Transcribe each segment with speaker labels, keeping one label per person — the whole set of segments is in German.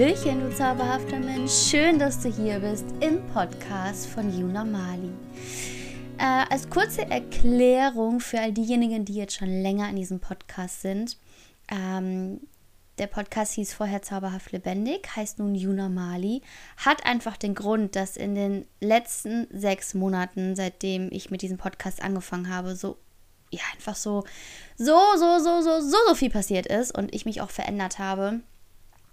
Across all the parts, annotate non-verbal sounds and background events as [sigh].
Speaker 1: Hallöchen, du zauberhafter Mensch. Schön, dass du hier bist im Podcast von Yuna Mali. Äh, als kurze Erklärung für all diejenigen, die jetzt schon länger in diesem Podcast sind. Ähm, der Podcast hieß vorher Zauberhaft Lebendig, heißt nun Yuna Mali. Hat einfach den Grund, dass in den letzten sechs Monaten, seitdem ich mit diesem Podcast angefangen habe, so ja, einfach so, so, so, so, so, so, so viel passiert ist und ich mich auch verändert habe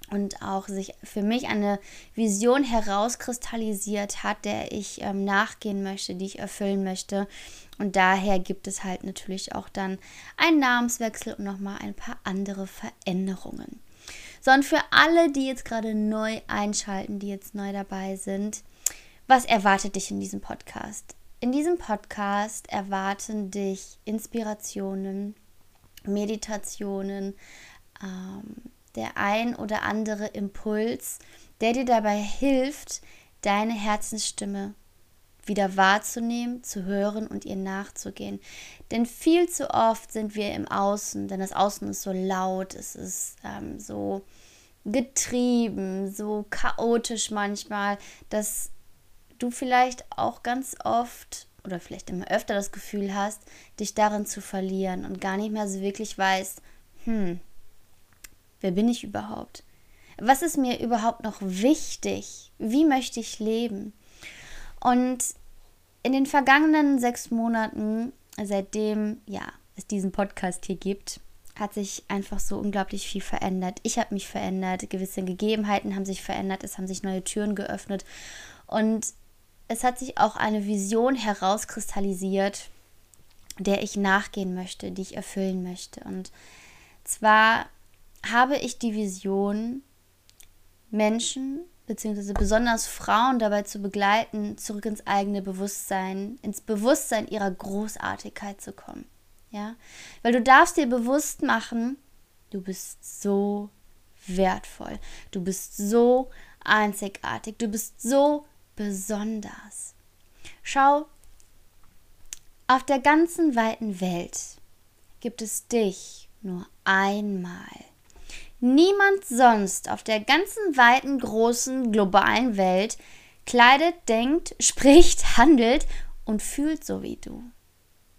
Speaker 1: und auch sich für mich eine Vision herauskristallisiert hat, der ich ähm, nachgehen möchte, die ich erfüllen möchte. Und daher gibt es halt natürlich auch dann einen Namenswechsel und nochmal ein paar andere Veränderungen. Sondern für alle, die jetzt gerade neu einschalten, die jetzt neu dabei sind, was erwartet dich in diesem Podcast? In diesem Podcast erwarten dich Inspirationen, Meditationen, ähm, der ein oder andere Impuls, der dir dabei hilft, deine Herzensstimme wieder wahrzunehmen, zu hören und ihr nachzugehen. Denn viel zu oft sind wir im Außen, denn das Außen ist so laut, es ist ähm, so getrieben, so chaotisch manchmal, dass du vielleicht auch ganz oft oder vielleicht immer öfter das Gefühl hast, dich darin zu verlieren und gar nicht mehr so wirklich weißt, hm, Wer bin ich überhaupt? Was ist mir überhaupt noch wichtig? Wie möchte ich leben? Und in den vergangenen sechs Monaten, seitdem ja, es diesen Podcast hier gibt, hat sich einfach so unglaublich viel verändert. Ich habe mich verändert, gewisse Gegebenheiten haben sich verändert, es haben sich neue Türen geöffnet und es hat sich auch eine Vision herauskristallisiert, der ich nachgehen möchte, die ich erfüllen möchte. Und zwar habe ich die Vision, Menschen beziehungsweise besonders Frauen dabei zu begleiten, zurück ins eigene Bewusstsein, ins Bewusstsein ihrer Großartigkeit zu kommen. Ja, weil du darfst dir bewusst machen, du bist so wertvoll, du bist so einzigartig, du bist so besonders. Schau, auf der ganzen weiten Welt gibt es dich nur einmal. Niemand sonst auf der ganzen weiten, großen, globalen Welt kleidet, denkt, [laughs] spricht, handelt und fühlt so wie du.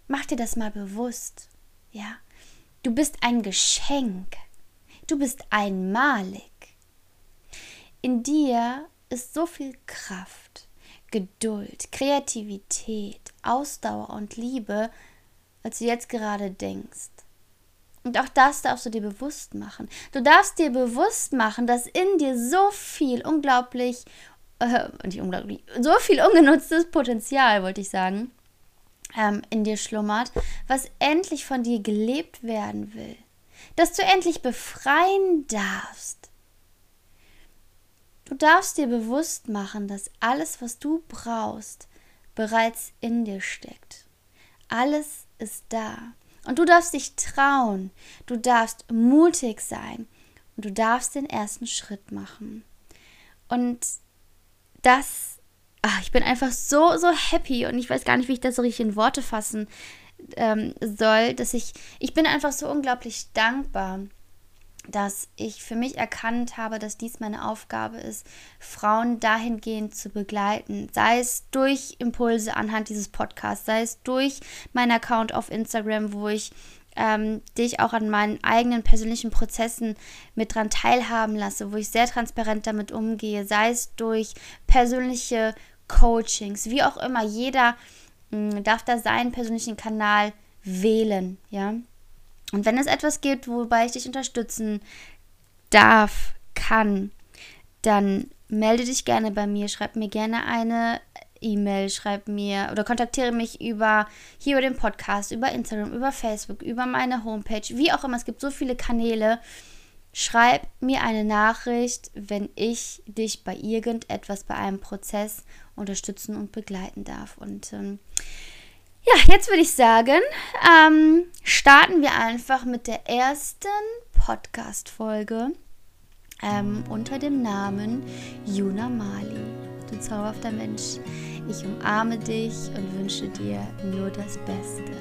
Speaker 1: Mach dir das mal bewusst. Ja, du bist ein Geschenk. Du bist einmalig. In dir ist so viel Kraft, Geduld, Kreativität, Ausdauer und Liebe, als du jetzt gerade denkst. Und auch das darfst du dir bewusst machen. Du darfst dir bewusst machen, dass in dir so viel unglaublich, äh, nicht unglaublich, so viel ungenutztes Potenzial, wollte ich sagen, ähm, in dir schlummert, was endlich von dir gelebt werden will. Dass du endlich befreien darfst. Du darfst dir bewusst machen, dass alles, was du brauchst, bereits in dir steckt. Alles ist da. Und du darfst dich trauen, du darfst mutig sein. Und du darfst den ersten Schritt machen. Und das, ach, ich bin einfach so, so happy. Und ich weiß gar nicht, wie ich das so richtig in Worte fassen ähm, soll, dass ich, ich bin einfach so unglaublich dankbar dass ich für mich erkannt habe, dass dies meine Aufgabe ist, Frauen dahingehend zu begleiten, sei es durch Impulse anhand dieses Podcasts, sei es durch meinen Account auf Instagram, wo ich ähm, dich auch an meinen eigenen persönlichen Prozessen mit dran teilhaben lasse, wo ich sehr transparent damit umgehe, sei es durch persönliche Coachings, wie auch immer. Jeder mh, hm, darf da seinen persönlichen Kanal wählen, ja. Und wenn es etwas gibt, wobei ich dich unterstützen darf, kann, dann melde dich gerne bei mir, schreib mir gerne eine E-Mail, schreib mir oder kontaktiere mich über hier über den Podcast, über Instagram, über Facebook, über meine Homepage, wie auch immer. Es gibt so viele Kanäle. Schreib mir eine Nachricht, wenn ich dich bei irgendetwas, bei einem Prozess unterstützen und begleiten darf. Und ähm, ja, jetzt würde ich sagen, ähm, starten wir einfach mit der ersten Podcast-Folge ähm, unter dem Namen Juna Mali. Du zauberhafter Mensch, ich umarme dich und wünsche dir nur das Beste.